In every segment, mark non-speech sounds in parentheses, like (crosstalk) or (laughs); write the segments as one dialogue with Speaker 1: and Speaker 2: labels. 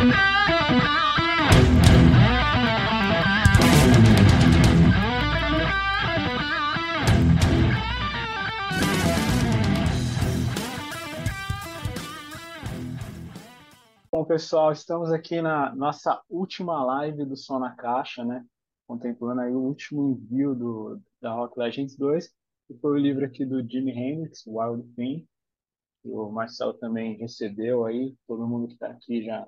Speaker 1: Bom, pessoal, estamos aqui na nossa última live do Som na Caixa, né? Contemplando aí o último envio do, da Rock Legends 2, que foi o livro aqui do Jimi Hendrix, Wild Thing, que o Marcelo também recebeu aí, todo mundo que está aqui já,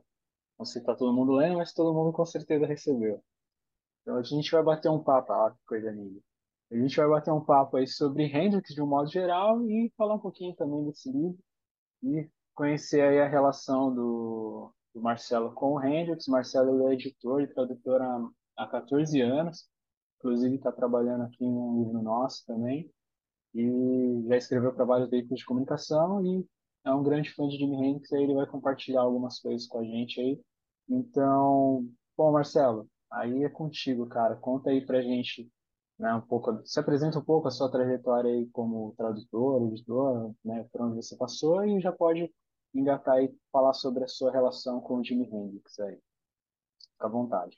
Speaker 1: não sei se está todo mundo lendo, mas todo mundo com certeza recebeu. Então a gente vai bater um papo, ah, que coisa linda. A gente vai bater um papo aí sobre Hendrix de um modo geral e falar um pouquinho também desse livro e conhecer aí a relação do, do Marcelo com o Hendrix. Marcelo é editor e tradutor há, há 14 anos, inclusive está trabalhando aqui em um livro nosso também, e já escreveu para vários veículos de comunicação e é um grande fã de Jimi Hendrix, aí ele vai compartilhar algumas coisas com a gente aí. Então, bom, Marcelo, aí é contigo, cara. Conta aí pra gente né, um pouco, se apresenta um pouco a sua trajetória aí como tradutor, editor, né, por onde você passou e já pode engatar e falar sobre a sua relação com o Jimi Hendrix aí. Fica à vontade.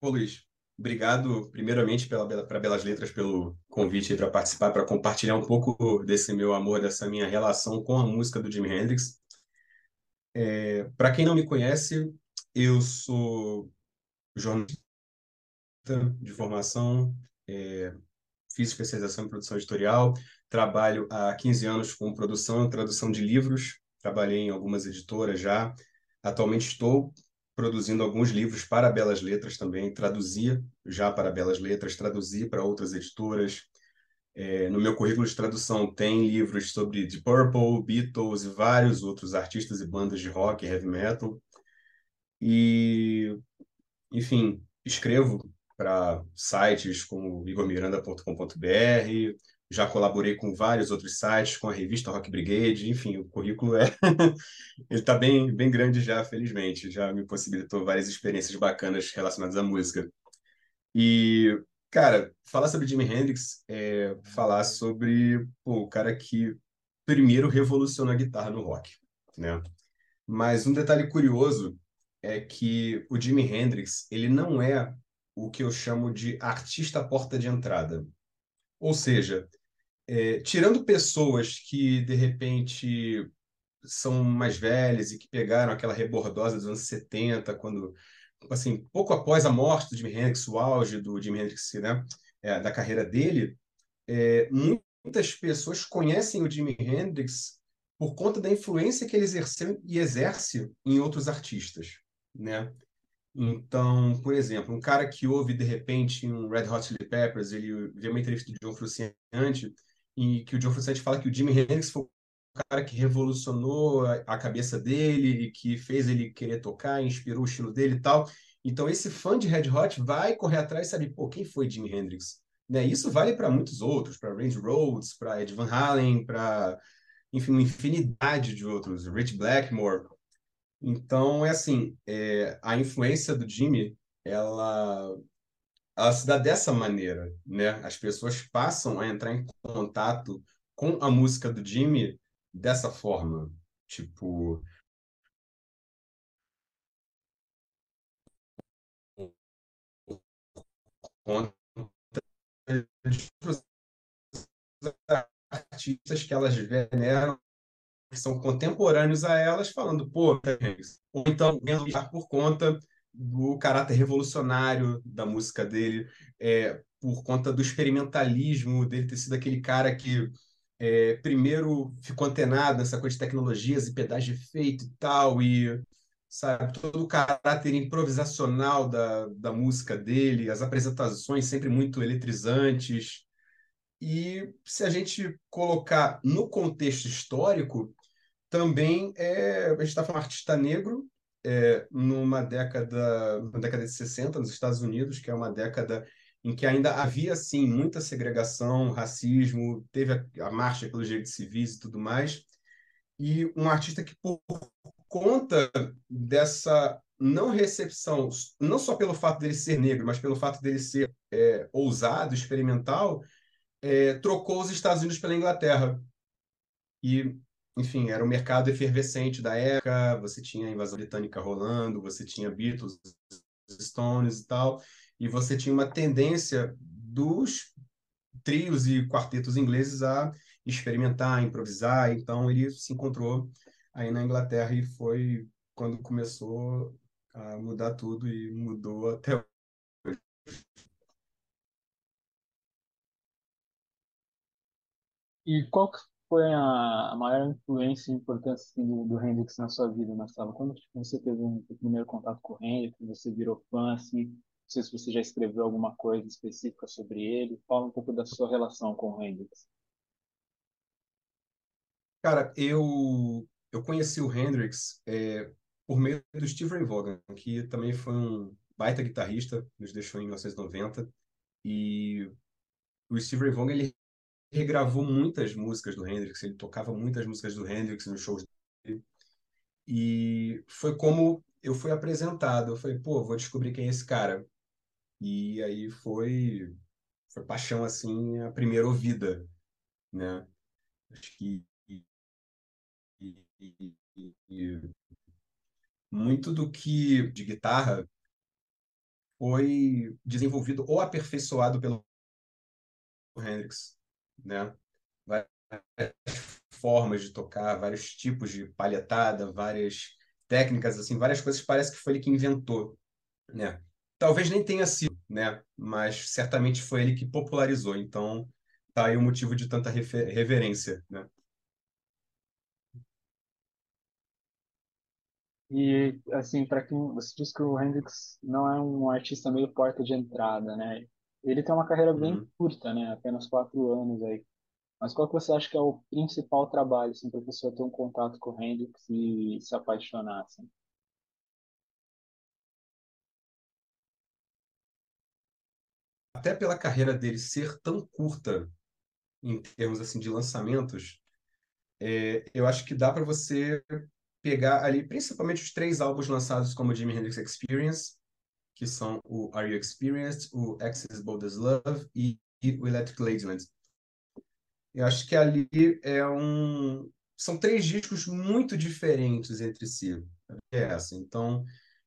Speaker 2: Ô Luiz, obrigado primeiramente para Belas Letras pelo convite para participar, para compartilhar um pouco desse meu amor, dessa minha relação com a música do Jimi Hendrix. É, para quem não me conhece, eu sou jornalista de formação, é, fiz especialização em produção editorial, trabalho há 15 anos com produção e tradução de livros, trabalhei em algumas editoras já. Atualmente estou produzindo alguns livros para Belas Letras também, traduzia já para Belas Letras, traduzi para outras editoras. É, no meu currículo de tradução tem livros sobre The Purple, Beatles e vários outros artistas e bandas de rock e heavy metal. E, enfim, escrevo para sites como igormiranda.com.br, já colaborei com vários outros sites, com a revista Rock Brigade, enfim, o currículo é (laughs) ele está bem bem grande já, felizmente, já me possibilitou várias experiências bacanas relacionadas à música. E cara, falar sobre Jimi Hendrix é falar sobre pô, o cara que primeiro revolucionou a guitarra no rock, né? Mas um detalhe curioso é que o Jimi Hendrix, ele não é o que eu chamo de artista porta de entrada. Ou seja, é, tirando pessoas que, de repente, são mais velhas e que pegaram aquela rebordosa dos anos 70, quando, assim, pouco após a morte do Jimi Hendrix, o auge do Jimi Hendrix, né, é, da carreira dele, é, muitas pessoas conhecem o Jimi Hendrix por conta da influência que ele exerceu e exerce em outros artistas, né? Então, por exemplo, um cara que ouve de repente um Red Hot Chili Peppers, ele vê uma entrevista de John Frusciante e que o John Frusciante fala que o Jimi Hendrix foi o cara que revolucionou a cabeça dele que fez ele querer tocar, inspirou o estilo dele e tal. Então, esse fã de Red Hot vai correr atrás e saber, pô, quem foi Jimi Hendrix? Né? Isso vale para muitos outros, para Randy Rhoads, para Ed Van Halen, para, enfim, uma infinidade de outros, Rich Blackmore. Então, é assim, é, a influência do Jimmy, ela, ela se dá dessa maneira, né? As pessoas passam a entrar em contato com a música do Jimmy dessa forma. Tipo, artistas que elas veneram que são contemporâneos a elas, falando, pô, ou então por conta do caráter revolucionário da música dele, é, por conta do experimentalismo dele ter sido aquele cara que é, primeiro ficou antenado nessa coisa de tecnologias e pedais de efeito e tal, e sabe, todo o caráter improvisacional da, da música dele, as apresentações sempre muito eletrizantes. E se a gente colocar no contexto histórico, também é, a gente está falando artista negro é, numa década, na década de 60 nos Estados Unidos, que é uma década em que ainda havia sim muita segregação, racismo, teve a, a marcha pelos direitos civis e tudo mais, e um artista que por conta dessa não recepção, não só pelo fato dele ser negro, mas pelo fato dele ser é, ousado, experimental, é, trocou os Estados Unidos pela Inglaterra. E enfim, era o mercado efervescente da época, você tinha a invasão britânica rolando, você tinha Beatles, Stones e tal, e você tinha uma tendência dos trios e quartetos ingleses a experimentar, improvisar, então ele se encontrou aí na Inglaterra e foi quando começou a mudar tudo e mudou até hoje.
Speaker 1: E qual foi a maior influência e importância assim, do, do Hendrix na sua vida, Marcelo? Quando você teve um primeiro contato com o Hendrix, você virou fã, assim, não sei se você já escreveu alguma coisa específica sobre ele, fala um pouco da sua relação com o Hendrix.
Speaker 2: Cara, eu eu conheci o Hendrix é, por meio do Steve Ray Vaughan, que também foi um baita guitarrista, nos deixou em 1990, e o Steve Ray Vaughan ele regravou muitas músicas do Hendrix, ele tocava muitas músicas do Hendrix nos shows dele. E foi como eu fui apresentado. Eu falei, pô, vou descobrir quem é esse cara. E aí foi, foi paixão, assim, a primeira ouvida, né? Acho que e, e, e, muito do que de guitarra foi desenvolvido ou aperfeiçoado pelo Hendrix né? Várias formas de tocar, vários tipos de palhetada, várias técnicas, assim, várias coisas parece que foi ele que inventou, né? Talvez nem tenha sido, né? Mas certamente foi ele que popularizou. Então, tá aí o motivo de tanta reverência, né?
Speaker 1: E, assim, para quem você disse que o Hendrix não é um artista meio porta de entrada, né? Ele tem uma carreira bem
Speaker 2: Uhum.
Speaker 1: curta, né? Apenas quatro anos aí. Mas qual que você acha que é o principal trabalho, assim, para a pessoa ter um contato com o Hendrix e se apaixonar, assim?
Speaker 2: Até pela carreira dele ser tão curta em termos assim de lançamentos, é, eu acho que dá para você pegar ali principalmente os três álbuns lançados como Jimi Hendrix Experience, que são o Are You Experienced, o Access Bold as Love e, e o Electric Ladyland. Eu acho que ali é um são três discos muito diferentes entre si. É essa. Então,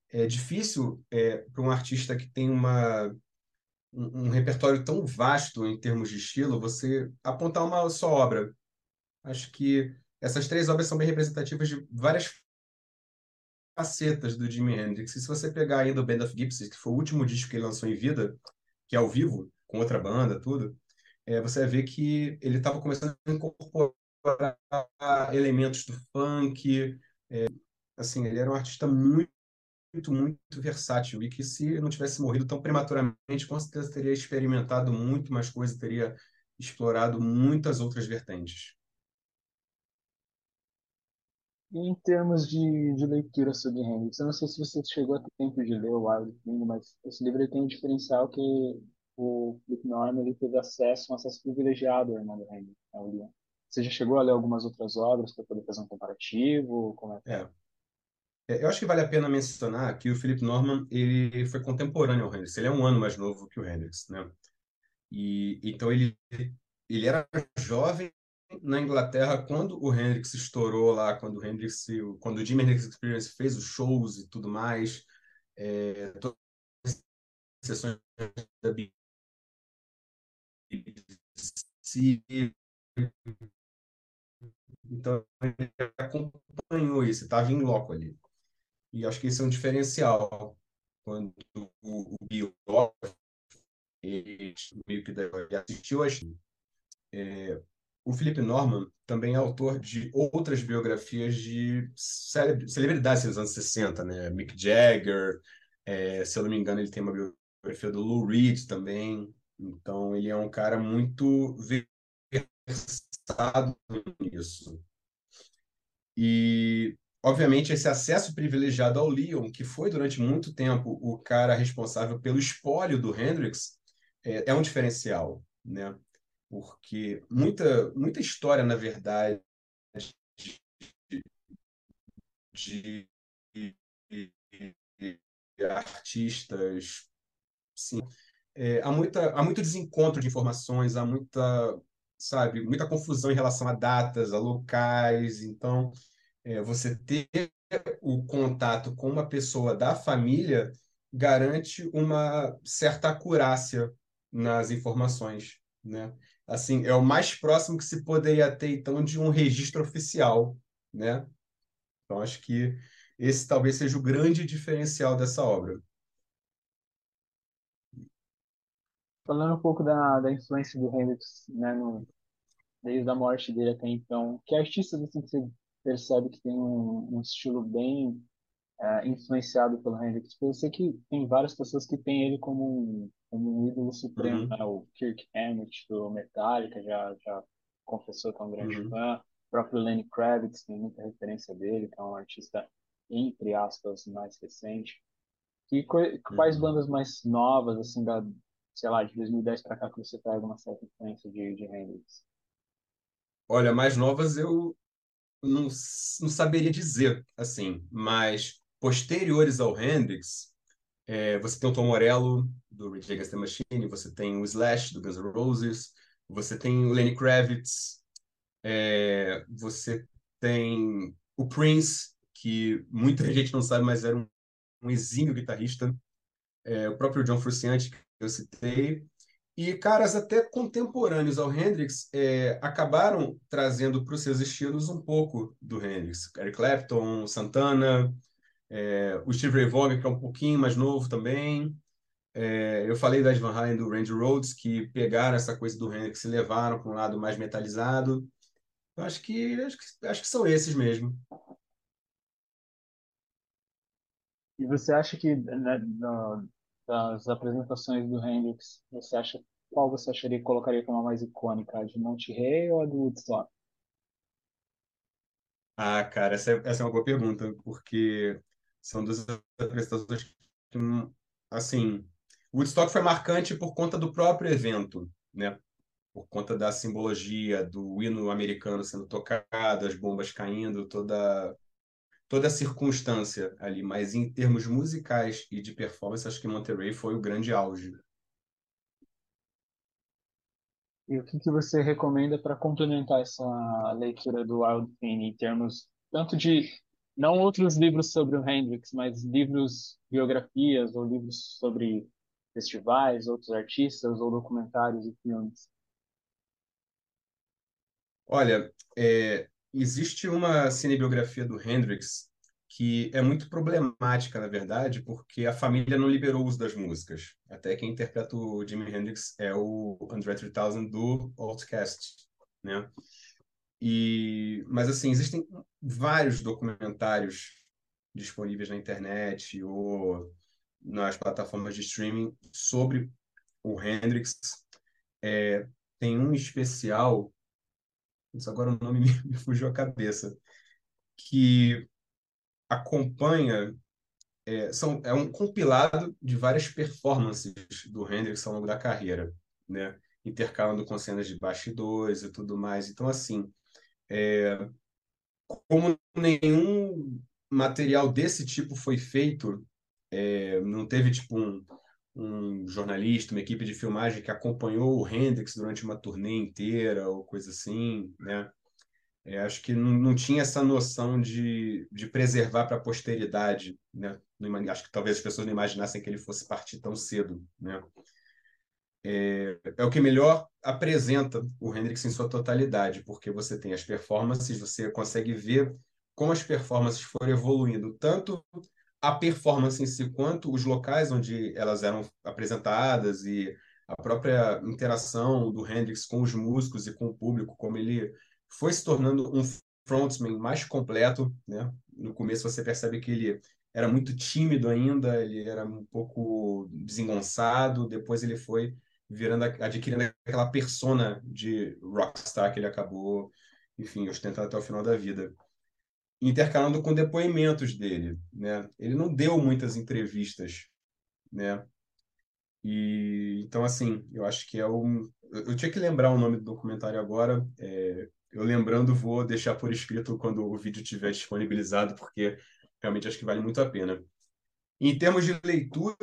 Speaker 2: é difícil é, para um artista que tem uma um, um repertório tão vasto em termos de estilo, você apontar uma só obra. Acho que essas três obras são bem representativas de várias facetas do Jimi Hendrix. E se você pegar ainda o Band of Gypsy, que foi o último disco que ele lançou em vida, que é ao vivo, com outra banda, tudo, é, você ver que ele estava começando a incorporar elementos do funk. É, assim, ele era um artista muito, muito, muito versátil e que se não tivesse morrido tão prematuramente, com certeza teria experimentado muito mais coisas, teria explorado muitas outras vertentes.
Speaker 1: Em termos de, de leitura sobre Hendrix, eu não sei se você chegou a ter tempo de ler o Wild Thing, mas esse livro tem um diferencial que o Philip Norman ele teve acesso, um acesso privilegiado ao irmão do Hendrix, né. Você já chegou a ler algumas outras obras para poder fazer um comparativo? Como é é?
Speaker 2: É. É, Eu acho que vale a pena mencionar que o Philip Norman ele foi contemporâneo ao Hendrix. Ele é um ano mais novo que o Hendrix, né? E então ele ele era jovem na Inglaterra quando o Hendrix estourou lá, quando o Hendrix, quando o Jimi Hendrix Experience fez os shows e tudo mais, é, todas as sessões da BBC. Então ele acompanhou isso, estava em loco ali. E acho que esse é um diferencial quando o, o Bill ele meio que assistiu a é, o Philip Norman também é autor de outras biografias de celebridades dos anos 60, né? Mick Jagger, é, se eu não me engano, ele tem uma biografia do Lou Reed também. Então, ele é um cara muito versado nisso. E, obviamente, esse acesso privilegiado ao Leon, que foi durante muito tempo o cara responsável pelo espólio do Hendrix, é, é um diferencial, né? Porque muita, muita história, na verdade, de, artistas, sim, é, há, muita, há muito desencontro de informações, há muita sabe, muita confusão em relação a datas, a locais. Então, é, você ter o contato com uma pessoa da família garante uma certa acurácia nas informações, né? Assim, é o mais próximo que se poderia ter, então, de um registro oficial, né? Então, acho que esse talvez seja o grande diferencial dessa obra.
Speaker 1: Falando um pouco da, da influência do Hendrix, né, no, desde a morte dele até então, que artistas assim, você percebe que tem um, um estilo bem é, influenciado pelo Hendrix? eu sei que tem várias pessoas que têm ele como um, como um ídolo supremo,
Speaker 2: uhum.
Speaker 1: né? O Kirk Hammett do Metallica já, já confessou que é um grande
Speaker 2: uhum.
Speaker 1: fã. O próprio Lenny Kravitz tem muita referência dele, que é um artista, entre aspas, mais recente. E quais
Speaker 2: uhum.
Speaker 1: bandas mais novas, assim, da, sei lá, de 2010 para cá que você pega uma certa influência de, de Hendrix?
Speaker 2: Olha, mais novas eu não, não saberia dizer, assim, mas posteriores ao Hendrix, é, você tem o Tom Morello, do Rage Against the Machine, você tem o Slash, do Guns N' Roses, você tem o Lenny Kravitz, é, você tem o Prince, que muita (laughs) gente não sabe, mas era um, um exímio guitarrista, é, o próprio John Frusciante, que eu citei, e caras até contemporâneos ao Hendrix é, acabaram trazendo para os seus estilos um pouco do Hendrix. Eric Clapton, Santana, é, o Steve Ray Vaughan, que é um pouquinho mais novo também. É, eu falei da Van Halen do Randy Rhodes, que pegaram essa coisa do Hendrix e levaram para um lado mais metalizado. Eu acho que, acho que, acho que são esses mesmo.
Speaker 1: E você acha que né, no, das apresentações do Hendrix, você acha qual você acharia que colocaria como a mais icônica, a de Monte Rei ou a do Woodstock?
Speaker 2: Ah, cara, essa é, essa é uma boa pergunta, porque são duas apresentações que, assim, Woodstock foi marcante por conta do próprio evento, né? Por conta da simbologia do hino americano sendo tocado, as bombas caindo, toda toda a circunstância ali, mas em termos musicais e de performance, acho que Monterey foi o grande auge.
Speaker 1: E o que, que você recomenda para complementar essa leitura do Wild Thing em termos tanto de não outros livros sobre o Hendrix, mas livros biografias ou livros sobre festivais, outros artistas ou documentários e filmes?
Speaker 2: Olha, é, existe uma cinebiografia do Hendrix que é muito problemática, na verdade, porque a família não liberou o uso das músicas. Até quem interpreta o Jimi Hendrix é o André 3000 do Outcast, né? E, mas assim, existem vários documentários disponíveis na internet ou nas plataformas de streaming sobre o Hendrix. É, tem um especial, isso agora o nome (laughs) me, me fugiu a cabeça, que acompanha é, são, é um compilado de várias performances do Hendrix ao longo da carreira, né? intercalando com cenas de bastidores e tudo mais. Então, assim, é, como nenhum material desse tipo foi feito, é, não teve tipo um, um jornalista, uma equipe de filmagem que acompanhou o Hendrix durante uma turnê inteira ou coisa assim, né? É, acho que não, não tinha essa noção de, de preservar para a posteridade, né? Acho que talvez as pessoas não imaginassem que ele fosse partir tão cedo, né? É, é o que melhor apresenta o Hendrix em sua totalidade, porque você tem as performances, você consegue ver como as performances foram evoluindo, tanto a performance em si, quanto os locais onde elas eram apresentadas e a própria interação do Hendrix com os músicos e com o público, como ele foi se tornando um frontman mais completo, né? No começo você percebe que ele era muito tímido ainda, ele era um pouco desengonçado, depois ele foi virando adquirindo aquela persona de rockstar que ele acabou, enfim, ostentando até o final da vida. Intercalando com depoimentos dele, né? Ele não deu muitas entrevistas, né? E então assim, eu acho que é um eu tinha que lembrar o nome do documentário agora, é, eu lembrando, vou deixar por escrito quando o vídeo estiver disponibilizado, porque realmente acho que vale muito a pena. Em termos de leitura,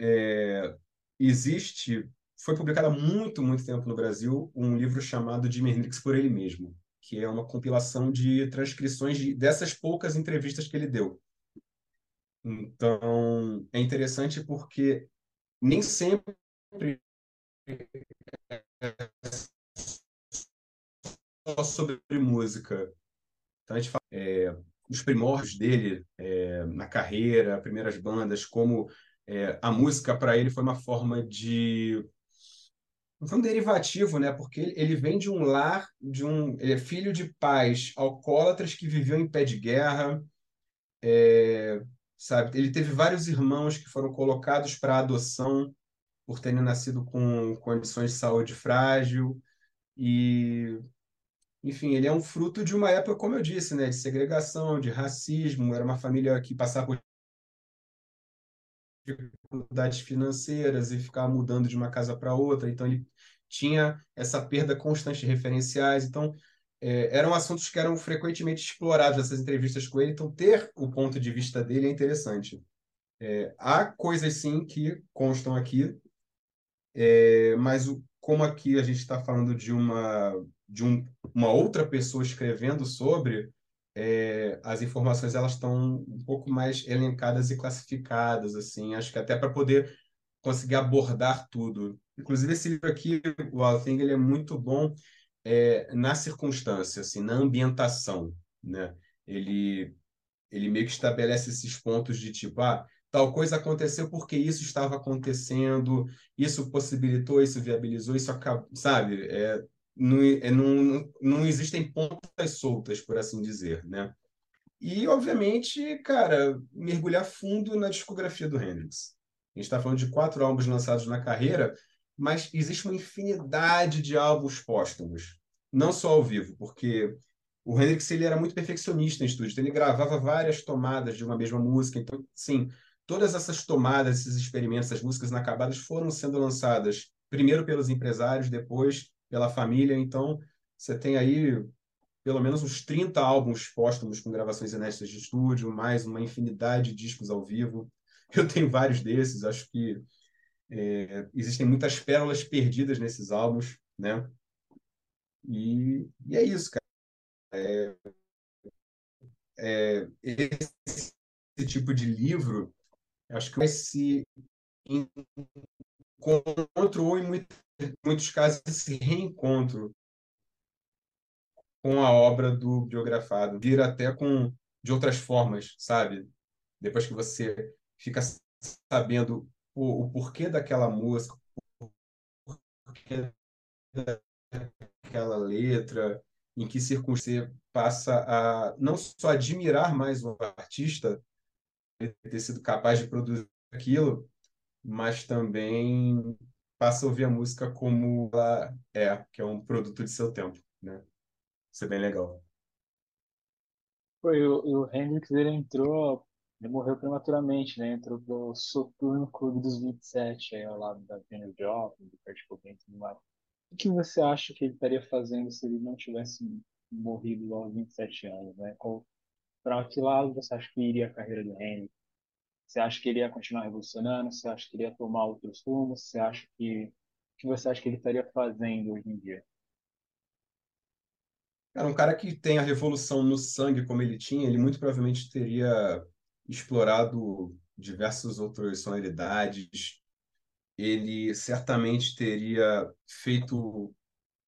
Speaker 2: é, existe foi publicado há muito, muito tempo no Brasil um livro chamado Jimi Hendrix por ele mesmo, que é uma compilação de transcrições de, dessas poucas entrevistas que ele deu. Então, é interessante porque nem sempre só sobre música. Então, a gente fala é, os primórdios dele é, na carreira, primeiras bandas, como é, a música para ele foi uma forma de foi um derivativo, né? Porque ele vem de um lar, de um, ele é filho de pais alcoólatras que viviam em pé de guerra, é, sabe? Ele teve vários irmãos que foram colocados para adoção por terem nascido com condições de saúde frágil e enfim, ele é um fruto de uma época, como eu disse, né, de segregação, de racismo, era uma família que passava por dificuldades financeiras e ficava mudando de uma casa para outra, então ele tinha essa perda constante de referenciais, então é, eram assuntos que eram frequentemente explorados nessas entrevistas com ele, então ter o ponto de vista dele é interessante. É, há coisas sim que constam aqui, é, mas o, como aqui a gente está falando de uma de um, uma outra pessoa escrevendo sobre, é, as informações elas estão um pouco mais elencadas e classificadas, assim, acho que até para poder conseguir abordar tudo. Inclusive esse livro aqui, o Althing, ele é muito bom é, na circunstância, assim, na ambientação, né? Ele ele meio que estabelece esses pontos de tipo, ah, tal coisa aconteceu porque isso estava acontecendo, isso possibilitou, isso viabilizou, isso acabou, sabe? É, não, é, não, não existem pontas soltas, por assim dizer, né? E, obviamente, cara, mergulhar fundo na discografia do Hendrix. A gente está falando de quatro álbuns lançados na carreira, mas existe uma infinidade de álbuns póstumos, não só ao vivo, porque o Hendrix ele era muito perfeccionista em estúdio, então ele gravava várias tomadas de uma mesma música, então, sim, todas essas tomadas, esses experimentos, essas músicas inacabadas foram sendo lançadas primeiro pelos empresários, depois pela família. Então, você tem aí pelo menos uns 30 álbuns póstumos com gravações inéditas de estúdio, mais uma infinidade de discos ao vivo. (laughs) Eu tenho vários desses, acho que é, existem muitas pérolas perdidas nesses álbuns, né? E, e é isso, cara. É, é, esse, esse tipo de livro, acho que vai se encontro ou em muito, muitos casos esse reencontro com a obra do biografado, vir até com de outras formas, sabe? Depois que você fica sabendo o, o porquê daquela música, o porquê daquela letra, em que circunstância passa a não só admirar mais o artista, ter sido capaz de produzir aquilo, mas também passa a ouvir a música como ela é, que é um produto de seu tempo, né? Isso é bem legal.
Speaker 1: Foi, o, o Hendrix, ele entrou, ele morreu prematuramente, né? Entrou pro Soturno Clube dos 27, aí ao lado da Janis Joplin, do Kurt Cobain e tudo mais. O que você acha que ele estaria fazendo se ele não tivesse morrido aos 27 anos, né? Para que lado você acha que iria a carreira do Hendrix? Você acha que ele ia continuar revolucionando? Você acha que ele ia tomar outros rumos? Você acha que o que você acha que ele estaria fazendo hoje em dia?
Speaker 2: Cara, um cara que tem a revolução no sangue como ele tinha, ele muito provavelmente teria explorado diversas outras sonoridades. Ele certamente teria feito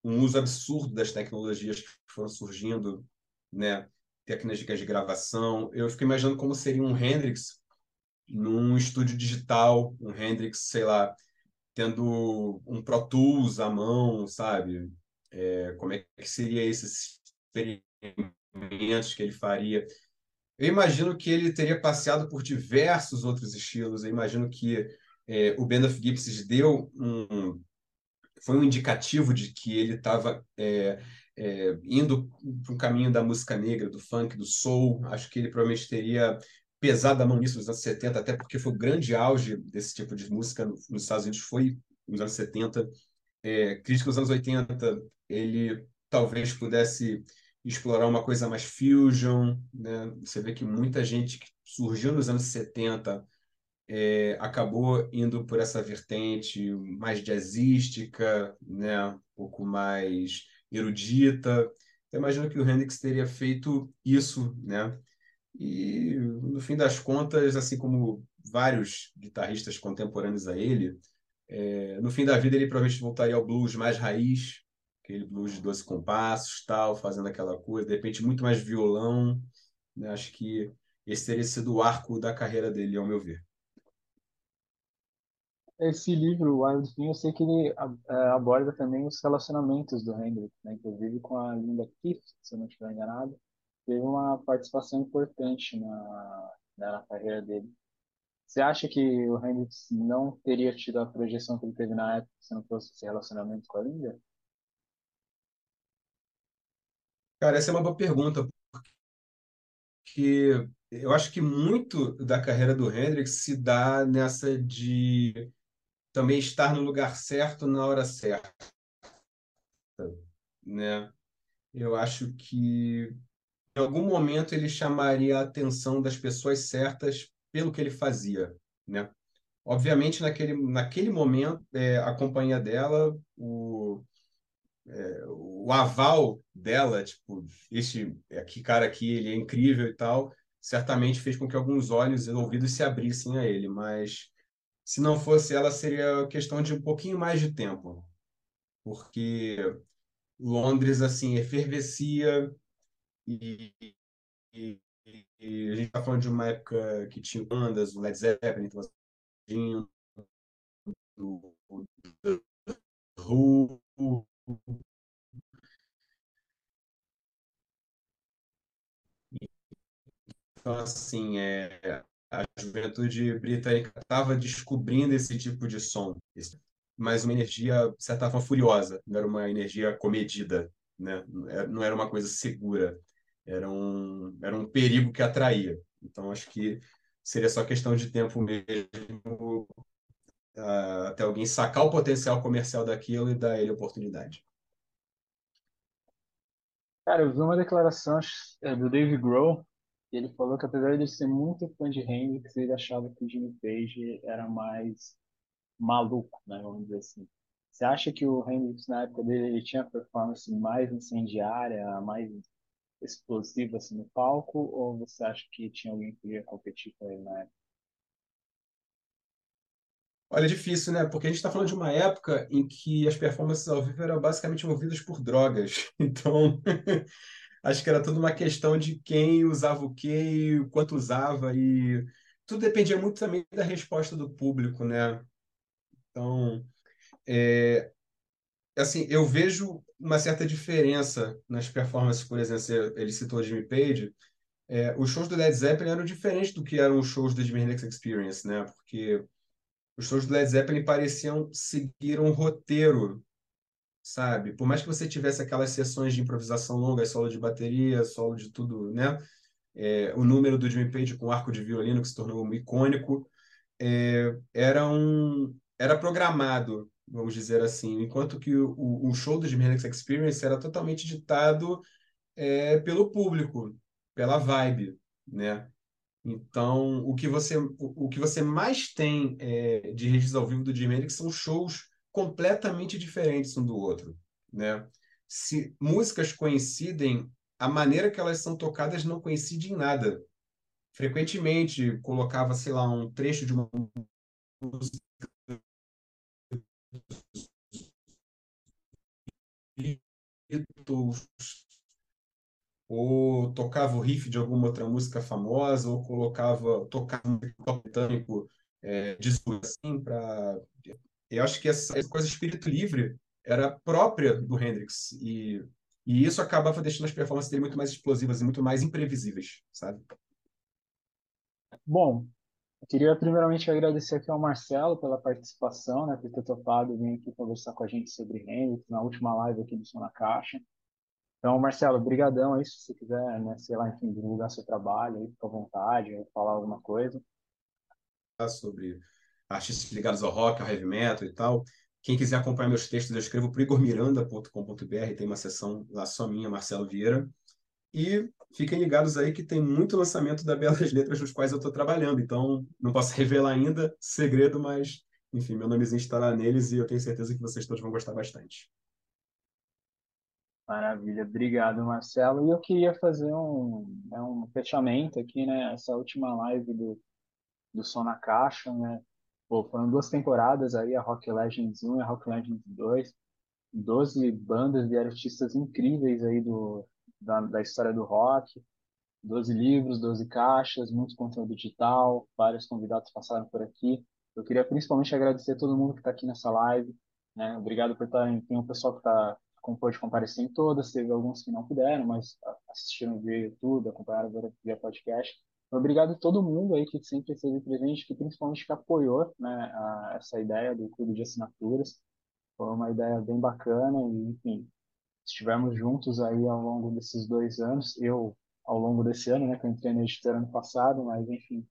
Speaker 2: um uso absurdo das tecnologias que foram surgindo, né? Técnicas de gravação. Eu fico imaginando como seria um Hendrix num estúdio digital, um Hendrix, sei lá, tendo um Pro Tools à mão, sabe? É, como é que seria esses experimentos que ele faria? Eu imagino que ele teria passeado por diversos outros estilos. Eu imagino que é, o Band of Gypsies deu um, foi um indicativo de que ele estava é, é, indo para um caminho da música negra, do funk, do soul. Acho que ele provavelmente teria pesado a mão nisso nos anos 70, até porque foi o grande auge desse tipo de música nos Estados Unidos, foi nos anos 70. É, crítica nos anos 80, ele talvez pudesse explorar uma coisa mais fusion, né? Você vê que muita gente que surgiu nos anos 70 é, acabou indo por essa vertente mais jazzística, né? um pouco mais erudita. Eu imagino que o Hendrix teria feito isso, né? E no fim das contas, assim como vários guitarristas contemporâneos a ele, é, no fim da vida ele provavelmente voltaria ao blues mais raiz, aquele blues de 12 compassos, tal, fazendo aquela coisa, de repente muito mais violão. Né? Acho que esse teria sido o arco da carreira dele, ao meu ver.
Speaker 1: Esse livro, Wild Thing, eu sei que ele é, aborda também os relacionamentos do Hendrix, né? inclusive com a Linda Keith, se eu não estiver enganado, teve uma participação importante na, na carreira dele. Você acha que o Hendrix não teria tido a projeção que ele teve na época se não fosse esse relacionamento com a Linda?
Speaker 2: Cara, essa é uma boa pergunta, porque eu acho que muito da carreira do Hendrix se dá nessa de também estar no lugar certo na hora certa, né? Eu acho que em algum momento ele chamaria a atenção das pessoas certas pelo que ele fazia, né? Obviamente naquele naquele momento é, a companhia dela, o é, o aval dela, tipo, este aqui cara aqui, ele é incrível e tal, certamente fez com que alguns olhos e ouvidos se abrissem a ele, mas se não fosse ela, seria questão de um pouquinho mais de tempo, porque Londres, assim, efervescia e, e, a gente está falando de uma época que tinha bandas, o Led Zeppelin, do, do, do Então, assim, é, a juventude britânica estava descobrindo esse tipo de som, mas uma energia, de certa forma, furiosa, não era uma energia comedida, né? não era uma coisa segura, era um, era um perigo que atraía. Então, acho que seria só questão de tempo mesmo uh, até alguém sacar o potencial comercial daquilo e dar ele oportunidade.
Speaker 1: Cara, eu vi uma declaração é, do Dave Grohl e ele falou que apesar de ser muito fã de Hendrix, ele achava que o Jimmy Page era mais maluco, né, vamos dizer assim. Você acha que o Hendrix na época dele ele tinha performance mais incendiária, mais explosiva assim, no palco, ou você acha que tinha alguém que ia competir com ele na época?
Speaker 2: Olha, é difícil, né? Porque a gente está falando de uma época em que as performances ao vivo eram basicamente movidas por drogas. (laughs) Então, (laughs) acho que era tudo uma questão de quem usava o quê e quanto usava, e tudo dependia muito também da resposta do público, né? Então, é, assim, eu vejo uma certa diferença nas performances, por exemplo, ele citou Jimmy Page, é, os shows do Led Zeppelin eram diferentes do que eram os shows do Jimi Hendrix Experience, né? Porque os shows do Led Zeppelin pareciam seguir um roteiro sabe? Por mais que você tivesse aquelas sessões de improvisação longas, solo de bateria, solo de tudo, né? É, o número do Jimmy Page com arco de violino que se tornou um icônico, é, era um era programado, vamos dizer assim, enquanto que o, o show do Jimmy Hendrix Experience era totalmente ditado é, pelo público, pela vibe, né? Então, o que você o, o que você mais tem é, de registros ao vivo do Jimmy Hendrix são shows completamente diferentes um do outro, né? Se músicas coincidem, a maneira que elas são tocadas não coincide em nada. Frequentemente colocava, sei lá, um trecho de uma música ou tocava o riff de alguma outra música famosa, ou colocava, tocava um britânico é, assim, para eu acho que essa, essa coisa espírito livre era própria do Hendrix e, e isso acabava deixando as performances dele muito mais explosivas e muito mais imprevisíveis, sabe?
Speaker 1: Bom, eu queria primeiramente agradecer aqui ao Marcelo pela participação, né, por ter topado vir aqui conversar com a gente sobre Hendrix na última live aqui do Som na Caixa. Então, Marcelo, brigadão aí, se você quiser, né, sei lá, enfim, divulgar seu trabalho aí, fica à vontade, falar alguma coisa.
Speaker 2: Sobre artistas ligados ao rock, ao heavy metal e tal. Quem quiser acompanhar meus textos, eu escrevo para igormiranda.com.br, tem uma seção lá só minha, Marcelo Vieira. E fiquem ligados aí que tem muito lançamento da Belas Letras nos quais eu estou trabalhando. Então, não posso (laughs) revelar ainda, segredo, mas, enfim, meu nomezinho está lá neles e eu tenho certeza que vocês todos vão gostar bastante.
Speaker 1: Maravilha, obrigado, Marcelo. E eu queria fazer um, né, um fechamento aqui, né? Essa última live do, do Som na Caixa, né? Pô, foram duas temporadas aí, a Rock Legends 1 e a Rock Legends 2. 12 bandas de artistas incríveis aí do, da, da história do rock. 12 livros, 12 caixas, muito conteúdo digital, vários convidados passaram por aqui. Eu queria principalmente agradecer a todo mundo que está aqui nessa live. Né? Obrigado por estarem. Tem um pessoal que como pôde comparecer em todas, teve alguns que não puderam, mas assistiram via YouTube, acompanharam via podcast. Obrigado a todo mundo aí que sempre esteve presente, que principalmente que apoiou né, a, essa ideia do clube de assinaturas. Foi uma ideia bem bacana e, enfim, estivemos juntos aí ao longo desses dois anos. Eu, ao longo desse ano, né, que eu entrei na editora ano passado, mas, enfim,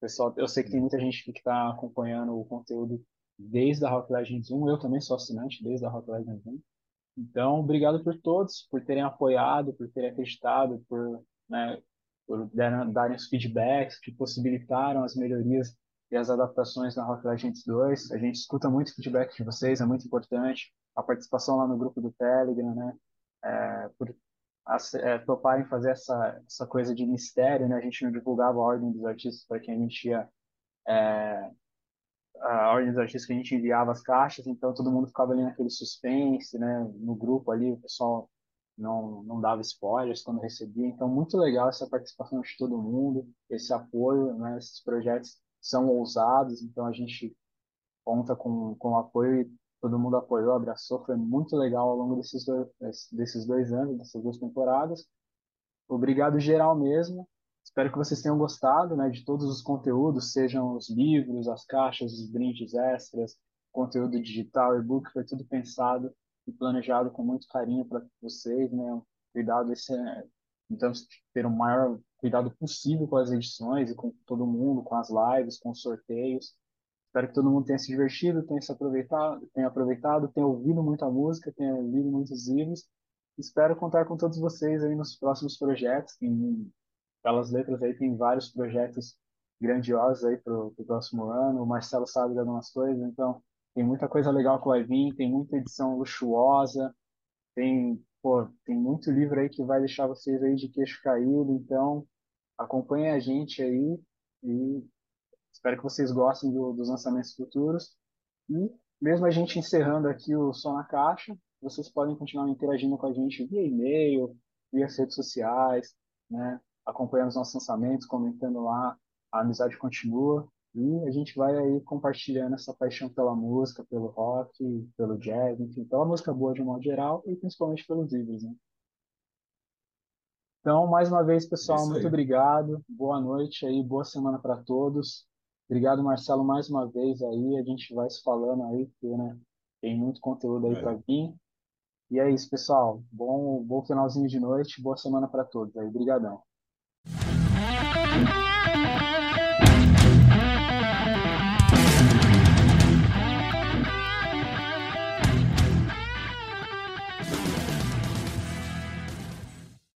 Speaker 1: pessoal, eu sei que tem muita gente que está acompanhando o conteúdo desde a Rock Legends 1. Eu também sou assinante desde a Rock Legends 1. Então, obrigado por todos, por terem apoiado, por terem acreditado, por, né, por darem os feedbacks que possibilitaram as melhorias e as adaptações na Rock Legends 2. A gente escuta muito feedback de vocês, é muito importante. A participação lá no grupo do Telegram, né? É, por é, toparem fazer essa, essa coisa de mistério, né? A gente não divulgava a ordem dos artistas para quem a gente ia é, a ordem dos artistas que a gente enviava as caixas, então todo mundo ficava ali naquele suspense, né? No grupo ali, o pessoal não, não dava spoilers quando recebia, então muito legal essa participação de todo mundo, esse apoio, né? Esses projetos são ousados, então a gente conta com, com o apoio todo mundo apoiou, abraçou, foi muito legal ao longo desses dois, desses dois anos, dessas duas temporadas. Obrigado geral mesmo, Espero que vocês tenham gostado né, de todos os conteúdos, sejam os livros, as caixas, os brindes extras, conteúdo digital, e-book, foi tudo pensado e planejado com muito carinho para vocês, né? Cuidado esse, então ter o maior cuidado possível com as edições e com todo mundo, com as lives, com os sorteios. Espero que todo mundo tenha se divertido, tenha se aproveitado, tenha aproveitado, tenha ouvido muita música, tenha lido muitos livros. Espero contar com todos vocês aí nos próximos projetos. Tem Pelas Letras aí tem vários projetos grandiosos aí para o próximo ano. O Marcelo sabe de algumas coisas, então tem muita coisa legal que vai vir, tem muita edição luxuosa, tem, pô, tem muito livro aí que vai deixar vocês aí de queixo caído, então acompanhem a gente aí e espero que vocês gostem do, dos lançamentos futuros. E mesmo a gente encerrando aqui o Som na Caixa, vocês podem continuar interagindo com a gente via e-mail, via redes sociais, né? acompanhando os nossos lançamentos, comentando lá, a amizade continua e a gente vai aí compartilhando essa paixão pela música, pelo rock, pelo jazz, enfim, pela música boa de um modo geral e principalmente pelos livros, né? Então, mais uma vez, pessoal, muito obrigado. Boa noite aí, boa semana para todos. Obrigado, Marcelo, mais uma vez aí. A gente vai se falando aí, porque né, tem muito conteúdo aí para vir. E é isso, pessoal. Bom, bom finalzinho de noite, boa semana para todos aí. Obrigadão.